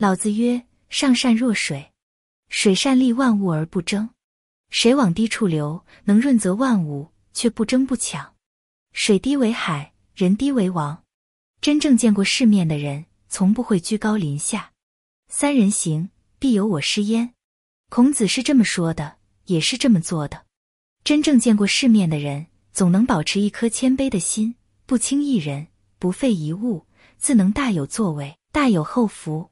老子曰上善若水水善利万物而不争。水往低处流能润泽万物却不争不抢。水低为海人低为王。真正见过世面的人从不会居高临下。三人行必有我师焉。孔子是这么说的也是这么做的。真正见过世面的人总能保持一颗谦卑的心不轻一人不废一物自能大有作为大有后福